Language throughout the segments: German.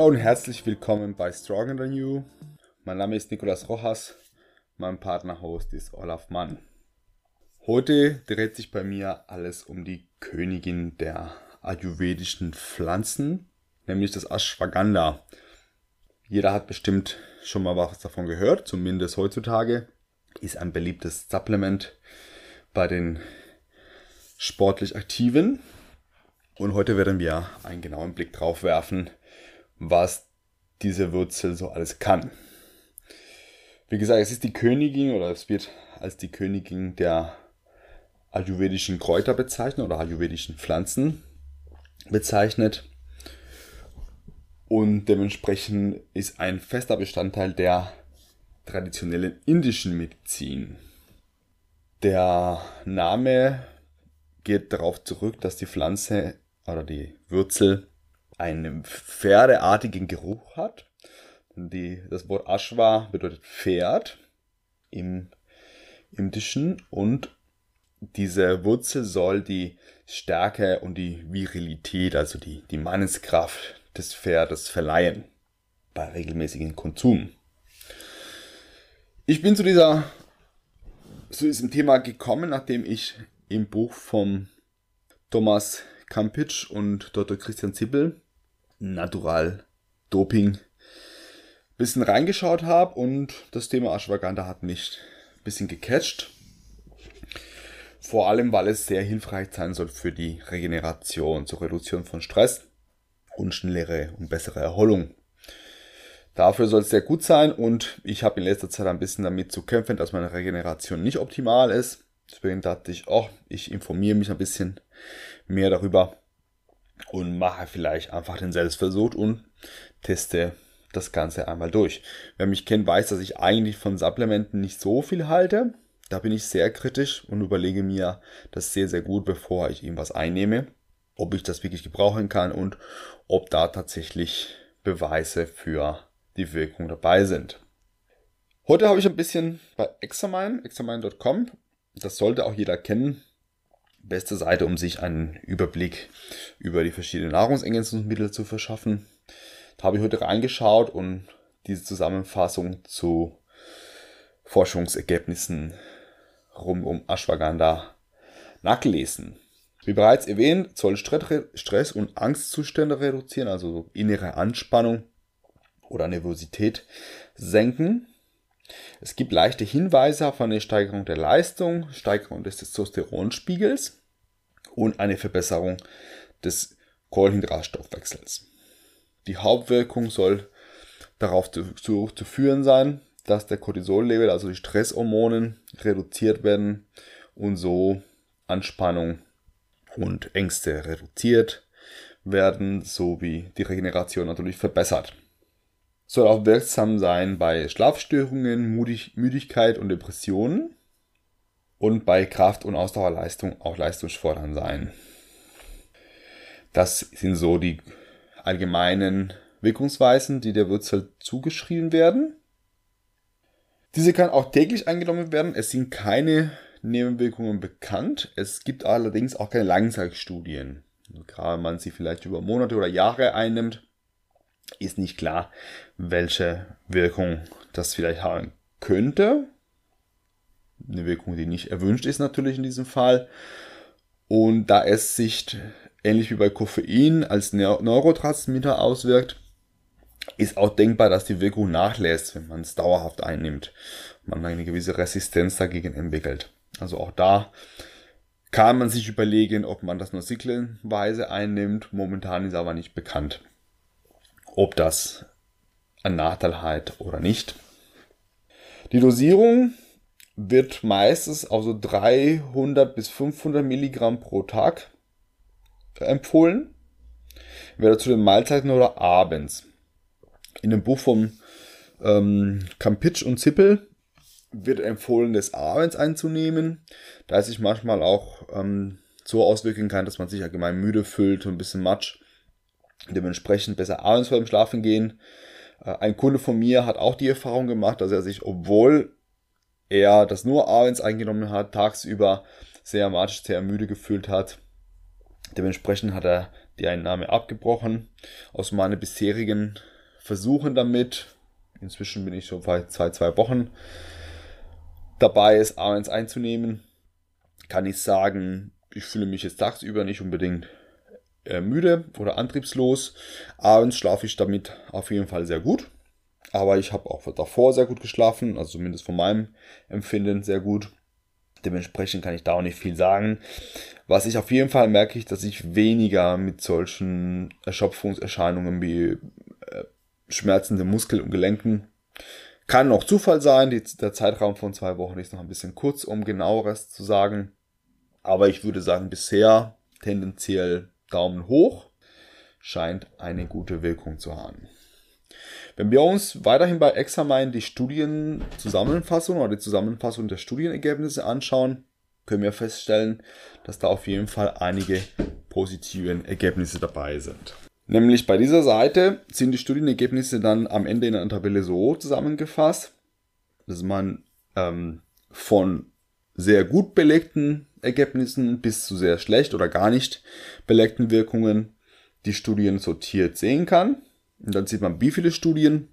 Hallo und herzlich willkommen bei Stronger Than You. Mein Name ist Nicolas Rojas, mein Partner-Host ist Olaf Mann. Heute dreht sich bei mir alles um die Königin der ayurvedischen Pflanzen, nämlich das Ashwagandha. Jeder hat bestimmt schon mal was davon gehört, zumindest heutzutage. Ist ein beliebtes Supplement bei den sportlich Aktiven. Und heute werden wir einen genauen Blick drauf werfen, was diese Wurzel so alles kann. Wie gesagt, es ist die Königin oder es wird als die Königin der ayurvedischen Kräuter bezeichnet oder ayurvedischen Pflanzen bezeichnet. Und dementsprechend ist ein fester Bestandteil der traditionellen indischen Medizin. Der Name geht darauf zurück, dass die Pflanze oder die Wurzel einen pferdeartigen Geruch hat. Die, das Wort Ashwa bedeutet Pferd im Indischen und diese Wurzel soll die Stärke und die Virilität, also die, die Manneskraft des Pferdes verleihen bei regelmäßigem Konsum. Ich bin zu dieser zu diesem Thema gekommen, nachdem ich im Buch von Thomas Kampitsch und Dr. Christian Zippel Natural Doping bisschen reingeschaut habe und das Thema Ashwagandha hat mich ein bisschen gecatcht. Vor allem, weil es sehr hilfreich sein soll für die Regeneration, zur Reduktion von Stress und schnellere und bessere Erholung. Dafür soll es sehr gut sein und ich habe in letzter Zeit ein bisschen damit zu kämpfen, dass meine Regeneration nicht optimal ist. Deswegen dachte ich, oh, ich informiere mich ein bisschen mehr darüber und mache vielleicht einfach den Selbstversuch und teste das Ganze einmal durch. Wer mich kennt, weiß, dass ich eigentlich von Supplementen nicht so viel halte. Da bin ich sehr kritisch und überlege mir das sehr, sehr gut, bevor ich irgendwas einnehme, ob ich das wirklich gebrauchen kann und ob da tatsächlich Beweise für die Wirkung dabei sind. Heute habe ich ein bisschen bei Examine, examine.com, das sollte auch jeder kennen, beste Seite, um sich einen Überblick über die verschiedenen Nahrungsergänzungsmittel zu verschaffen. Da habe ich heute reingeschaut und diese Zusammenfassung zu Forschungsergebnissen rum um Ashwagandha nachgelesen. Wie bereits erwähnt, soll Stress- und Angstzustände reduzieren, also innere Anspannung oder Nervosität senken. Es gibt leichte Hinweise auf eine Steigerung der Leistung, Steigerung des Testosteronspiegels und eine Verbesserung des Kohlenhydratstoffwechsels. Die Hauptwirkung soll darauf zu, führen sein, dass der Cortisol-Level, also die Stresshormonen, reduziert werden und so Anspannung und Ängste reduziert werden, sowie die Regeneration natürlich verbessert. Soll auch wirksam sein bei Schlafstörungen, Müdigkeit und Depressionen und bei Kraft- und Ausdauerleistung auch leistungsfördernd sein. Das sind so die allgemeinen Wirkungsweisen, die der Wurzel zugeschrieben werden. Diese kann auch täglich eingenommen werden. Es sind keine Nebenwirkungen bekannt. Es gibt allerdings auch keine Langzeitstudien. Gerade wenn man sie vielleicht über Monate oder Jahre einnimmt, ist nicht klar, welche Wirkung das vielleicht haben könnte. Eine Wirkung, die nicht erwünscht ist natürlich in diesem Fall. Und da es sich ähnlich wie bei Koffein als Neurotransmitter auswirkt, ist auch denkbar, dass die Wirkung nachlässt, wenn man es dauerhaft einnimmt. Man eine gewisse Resistenz dagegen entwickelt. Also auch da kann man sich überlegen, ob man das nur zyklenweise einnimmt. Momentan ist aber nicht bekannt ob das ein Nachteil hat oder nicht. Die Dosierung wird meistens auf so 300 bis 500 Milligramm pro Tag empfohlen. Entweder zu den Mahlzeiten oder abends. In dem Buch von ähm, Kampitsch und Zippel wird empfohlen, das abends einzunehmen, da es sich manchmal auch ähm, so auswirken kann, dass man sich allgemein müde fühlt und ein bisschen matsch dementsprechend besser abends vor dem Schlafen gehen. Äh, ein Kunde von mir hat auch die Erfahrung gemacht, dass er sich, obwohl er das nur abends eingenommen hat, tagsüber sehr matsch, sehr müde gefühlt hat. Dementsprechend hat er die Einnahme abgebrochen aus meinen bisherigen Versuchen damit. Inzwischen bin ich schon bei zwei, zwei Wochen dabei, es A1 einzunehmen. Kann ich sagen, ich fühle mich jetzt tagsüber nicht unbedingt äh, müde oder antriebslos. Abends schlafe ich damit auf jeden Fall sehr gut. Aber ich habe auch davor sehr gut geschlafen, also zumindest von meinem Empfinden sehr gut. Dementsprechend kann ich da auch nicht viel sagen. Was ich auf jeden Fall merke, ich, dass ich weniger mit solchen Erschöpfungserscheinungen wie äh, schmerzende Muskeln und Gelenken kann noch Zufall sein. Die, der Zeitraum von zwei Wochen ist noch ein bisschen kurz, um genaueres zu sagen. Aber ich würde sagen, bisher tendenziell Daumen hoch. Scheint eine gute Wirkung zu haben. Wenn wir uns weiterhin bei Examine die Studienzusammenfassung oder die Zusammenfassung der Studienergebnisse anschauen, können wir feststellen, dass da auf jeden Fall einige positive Ergebnisse dabei sind. Nämlich bei dieser Seite sind die Studienergebnisse dann am Ende in einer Tabelle so zusammengefasst, dass man ähm, von sehr gut belegten Ergebnissen bis zu sehr schlecht oder gar nicht belegten Wirkungen die Studien sortiert sehen kann. Und dann sieht man, wie viele Studien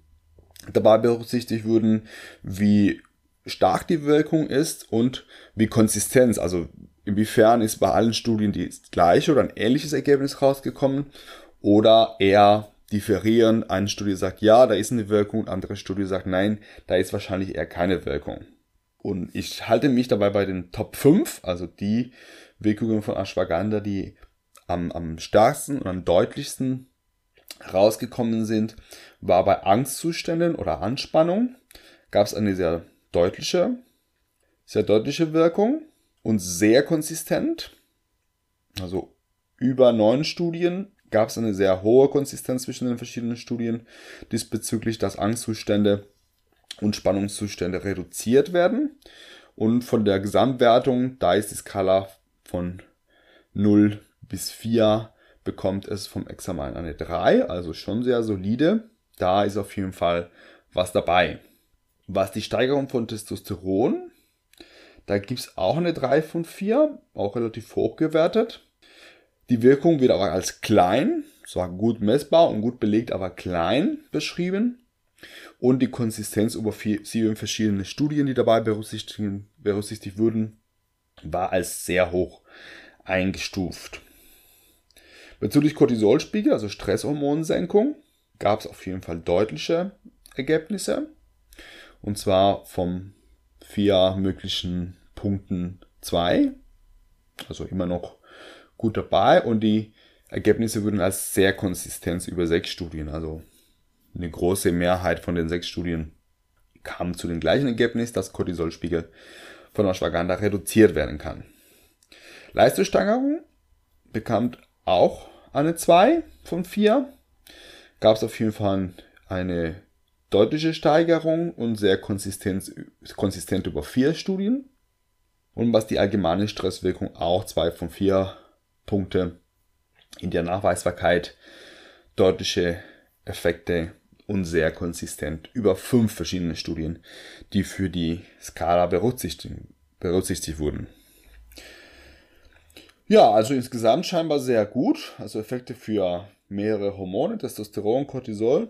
dabei berücksichtigt wurden, wie stark die Wirkung ist und wie Konsistenz, also inwiefern ist bei allen Studien die gleiche oder ein ähnliches Ergebnis rausgekommen oder eher differieren. Eine Studie sagt ja, da ist eine Wirkung, andere Studie sagt nein, da ist wahrscheinlich eher keine Wirkung. Und ich halte mich dabei bei den Top 5, also die Wirkungen von Ashwagandha, die am, am stärksten und am deutlichsten rausgekommen sind, war bei Angstzuständen oder Anspannung. Gab es eine sehr deutliche, sehr deutliche Wirkung und sehr konsistent. Also über neun Studien gab es eine sehr hohe Konsistenz zwischen den verschiedenen Studien diesbezüglich, dass Angstzustände und Spannungszustände reduziert werden. Und von der Gesamtwertung, da ist die Skala von 0 bis 4, bekommt es vom Examen eine 3, also schon sehr solide. Da ist auf jeden Fall was dabei. Was die Steigerung von Testosteron, da gibt es auch eine 3 von 4, auch relativ hoch gewertet. Die Wirkung wird aber als klein, zwar gut messbar und gut belegt, aber klein beschrieben. Und die Konsistenz über sieben verschiedene Studien, die dabei berücksichtigt, berücksichtigt wurden, war als sehr hoch eingestuft. Bezüglich Cortisolspiegel, also Stresshormonsenkung, gab es auf jeden Fall deutliche Ergebnisse. Und zwar vom vier möglichen Punkten zwei. Also immer noch gut dabei. Und die Ergebnisse wurden als sehr konsistent über sechs Studien. Also eine große Mehrheit von den sechs Studien kam zu dem gleichen Ergebnis, dass Cortisolspiegel von Ashwagandha reduziert werden kann. Leistungssteigerung bekam auch eine 2 von 4. Gab es auf jeden Fall eine deutliche Steigerung und sehr konsistent, konsistent über vier Studien. Und was die allgemeine Stresswirkung auch zwei von vier Punkte in der Nachweisbarkeit, deutliche Effekte und sehr konsistent über fünf verschiedene Studien, die für die Skala berücksichtigt, berücksichtigt wurden. Ja, also insgesamt scheinbar sehr gut. Also Effekte für mehrere Hormone, Testosteron, Cortisol,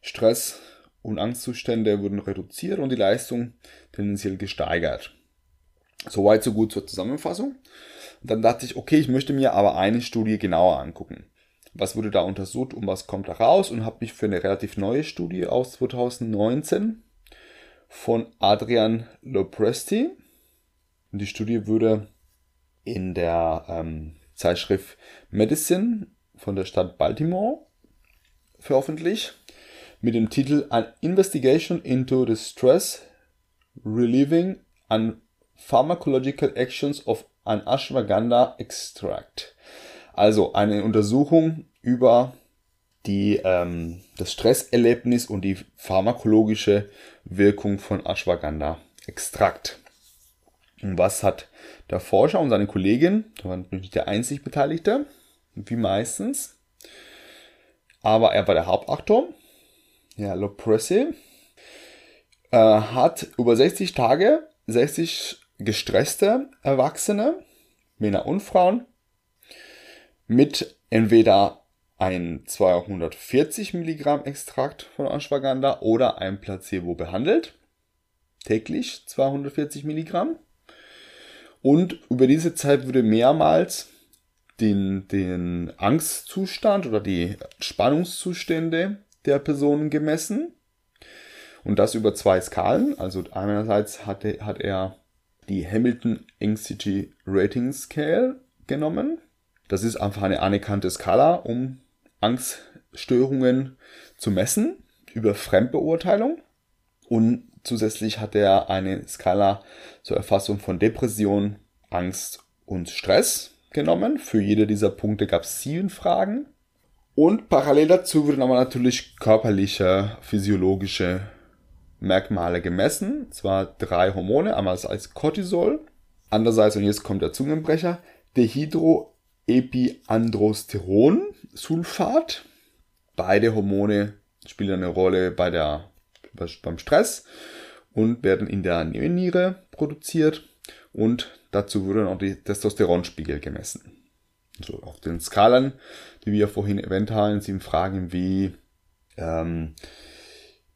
Stress und Angstzustände wurden reduziert und die Leistung tendenziell gesteigert. Soweit so gut zur Zusammenfassung. Und dann dachte ich, okay, ich möchte mir aber eine Studie genauer angucken. Was wurde da untersucht und was kommt da raus? Und habe mich für eine relativ neue Studie aus 2019 von Adrian Lopresti. Und die Studie wurde in der ähm, Zeitschrift Medicine von der Stadt Baltimore veröffentlicht mit dem Titel An Investigation into the Stress Relieving and Pharmacological Actions of an Ashwagandha Extract. Also eine Untersuchung über die, ähm, das Stresserlebnis und die pharmakologische Wirkung von Ashwagandha Extrakt. Und was hat der Forscher und seine Kollegin, da war natürlich der einzig Beteiligte, wie meistens, aber er war der Hauptaktor, ja, Lopresti, äh, hat über 60 Tage 60 gestresste Erwachsene, Männer und Frauen, mit entweder ein 240 Milligramm Extrakt von Ashwagandha oder ein Placebo behandelt. Täglich 240 Milligramm. Und über diese Zeit wurde mehrmals den, den Angstzustand oder die Spannungszustände der Personen gemessen. Und das über zwei Skalen. Also einerseits hatte, hat er die Hamilton Anxiety Rating Scale genommen. Das ist einfach eine anerkannte Skala, um Angststörungen zu messen über Fremdbeurteilung. Und zusätzlich hat er eine Skala zur Erfassung von Depression, Angst und Stress genommen. Für jede dieser Punkte gab es sieben Fragen. Und parallel dazu wurden aber natürlich körperliche, physiologische Merkmale gemessen. Zwar drei Hormone, einmal als Cortisol, andererseits, und jetzt kommt der Zungenbrecher, Dehydroepiandrosteron, Sulfat. Beide Hormone spielen eine Rolle bei der, beim Stress und werden in der Nebenniere produziert. Und dazu wurden auch die Testosteronspiegel gemessen. Also auf den Skalen, die wir vorhin erwähnt haben, sind Fragen wie, ähm,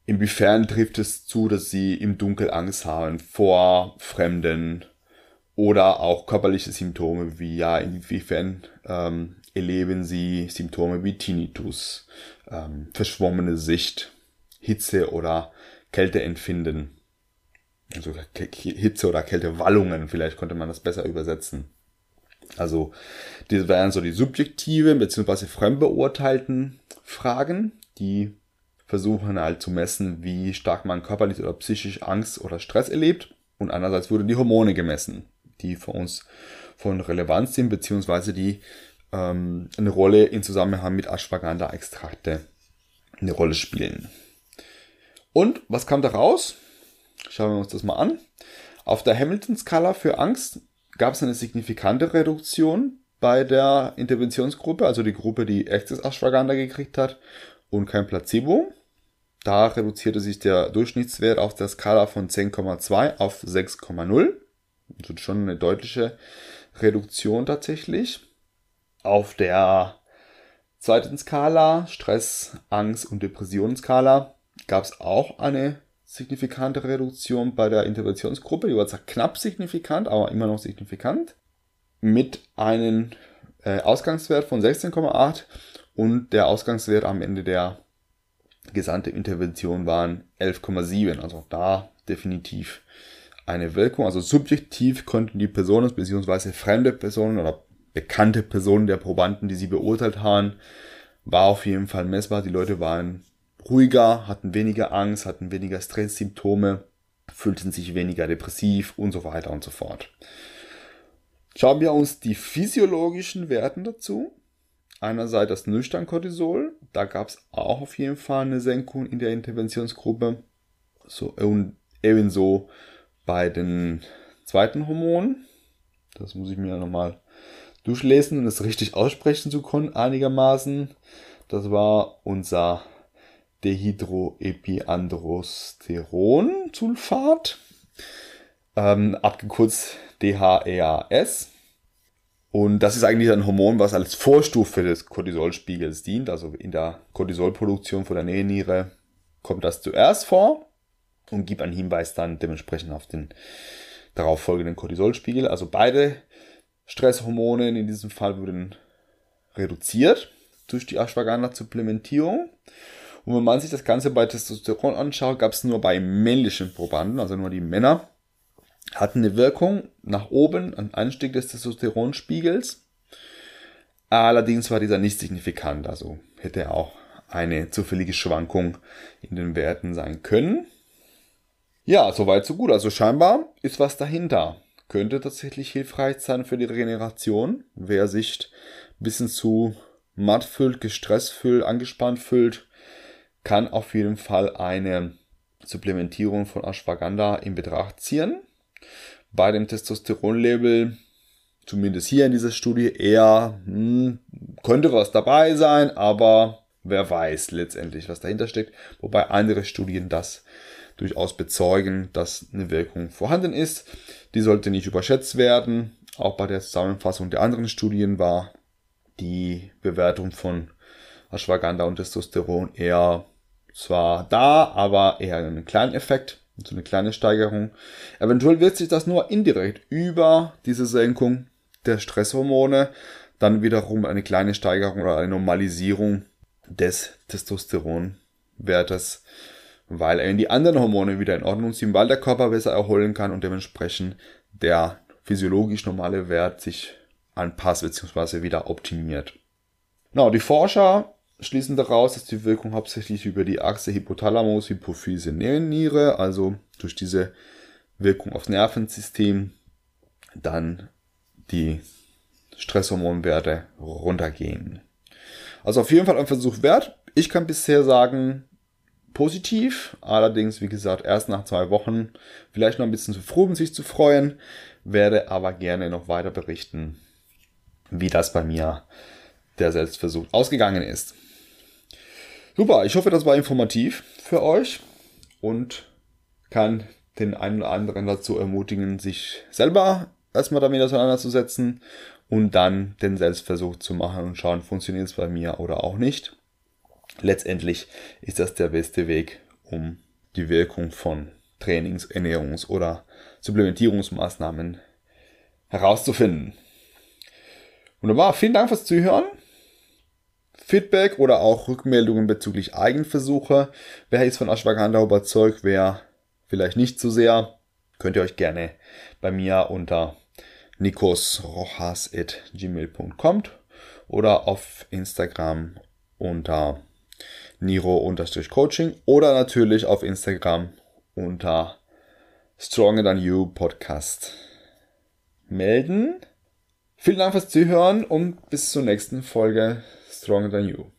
inwiefern trifft es zu, dass sie im Dunkel Angst haben vor Fremden oder auch körperliche Symptome wie, ja, inwiefern ähm, erleben sie Symptome wie Tinnitus, ähm, verschwommene Sicht, Hitze oder Kälteempfinden. Also Hitze oder Kältewallungen, vielleicht könnte man das besser übersetzen. Also, diese wären so die subjektiven bzw. fremdbeurteilten Fragen, die versuchen halt zu messen, wie stark man körperlich oder psychisch Angst oder Stress erlebt. Und andererseits wurden die Hormone gemessen, die für uns von Relevanz sind, beziehungsweise die ähm, eine Rolle in Zusammenhang mit Ashwagandha-Extrakte eine Rolle spielen. Und was kam da raus? Schauen wir uns das mal an. Auf der Hamilton-Skala für Angst gab es eine signifikante Reduktion bei der Interventionsgruppe, also die Gruppe, die echtes Ashwagandha gekriegt hat und kein Placebo. Da reduzierte sich der Durchschnittswert auf der Skala von 10,2 auf 6,0. Also schon eine deutliche Reduktion tatsächlich. Auf der zweiten Skala, Stress, Angst und Depressionsskala, gab es auch eine signifikante Reduktion bei der Interventionsgruppe. Die war zwar knapp signifikant, aber immer noch signifikant. Mit einem äh, Ausgangswert von 16,8 und der Ausgangswert am Ende der gesamte Intervention waren 11,7. Also da definitiv eine Wirkung. Also subjektiv konnten die Personen bzw. fremde Personen oder bekannte Personen der Probanden, die sie beurteilt haben, war auf jeden Fall messbar. Die Leute waren ruhiger, hatten weniger Angst, hatten weniger Stresssymptome, fühlten sich weniger depressiv und so weiter und so fort. Schauen wir uns die physiologischen Werten dazu. Einerseits das Nüchtern-Cortisol, da gab es auch auf jeden Fall eine Senkung in der Interventionsgruppe. So, ebenso bei den zweiten Hormonen. Das muss ich mir nochmal durchlesen und es richtig aussprechen zu können, einigermaßen. Das war unser Dehydroepiandrosteron-Sulfat, ähm, abgekürzt DHEAS. Und das ist eigentlich ein Hormon, was als Vorstufe des Cortisolspiegels dient. Also in der Cortisolproduktion von der Nebenniere kommt das zuerst vor und gibt einen Hinweis dann dementsprechend auf den darauf folgenden Cortisolspiegel. Also beide Stresshormone in diesem Fall wurden reduziert durch die Ashwagandha-Supplementierung. Und wenn man sich das Ganze bei Testosteron anschaut, gab es nur bei männlichen Probanden, also nur die Männer, hatten eine Wirkung nach oben, ein Anstieg des Testosteronspiegels. Allerdings war dieser nicht signifikant, also hätte auch eine zufällige Schwankung in den Werten sein können. Ja, soweit so gut. Also scheinbar ist was dahinter. Könnte tatsächlich hilfreich sein für die Regeneration. Wer sich ein bisschen zu matt fühlt, gestresst fühlt, angespannt fühlt, kann auf jeden Fall eine Supplementierung von Ashwagandha in Betracht ziehen. Bei dem Testosteronlevel, zumindest hier in dieser Studie, eher hm, könnte was dabei sein, aber wer weiß letztendlich, was dahinter steckt. Wobei andere Studien das durchaus bezeugen, dass eine Wirkung vorhanden ist. Die sollte nicht überschätzt werden. Auch bei der Zusammenfassung der anderen Studien war die Bewertung von Ashwagandha und Testosteron eher zwar da, aber eher einen kleinen Effekt, so eine kleine Steigerung. Eventuell wird sich das nur indirekt über diese Senkung der Stresshormone dann wiederum eine kleine Steigerung oder eine Normalisierung des Testosteronwertes, weil eben die anderen Hormone wieder in Ordnung sind, weil der Körper besser erholen kann und dementsprechend der physiologisch normale Wert sich anpasst bzw. wieder optimiert. Genau, die Forscher schließen daraus, dass die Wirkung hauptsächlich über die Achse Hypothalamus, Hypophyse, Niere, also durch diese Wirkung aufs Nervensystem, dann die Stresshormonwerte runtergehen. Also auf jeden Fall ein Versuch wert. Ich kann bisher sagen, positiv. Allerdings, wie gesagt, erst nach zwei Wochen vielleicht noch ein bisschen zu früh, um sich zu freuen. Werde aber gerne noch weiter berichten, wie das bei mir der Selbstversuch ausgegangen ist. Super, ich hoffe, das war informativ für euch und kann den einen oder anderen dazu ermutigen, sich selber erstmal damit auseinanderzusetzen und dann den Selbstversuch zu machen und schauen, funktioniert es bei mir oder auch nicht. Letztendlich ist das der beste Weg, um die Wirkung von Trainings-, Ernährungs- oder Supplementierungsmaßnahmen herauszufinden. Wunderbar, vielen Dank fürs Zuhören. Feedback oder auch Rückmeldungen bezüglich Eigenversuche. Wer ist von Ashwagandha überzeugt, wer vielleicht nicht so sehr, könnt ihr euch gerne bei mir unter nikosrojas.gmail.com oder auf Instagram unter niro-coaching oder natürlich auf Instagram unter Stronger Than You Podcast melden. Vielen Dank fürs Zuhören und bis zur nächsten Folge Stronger Than You.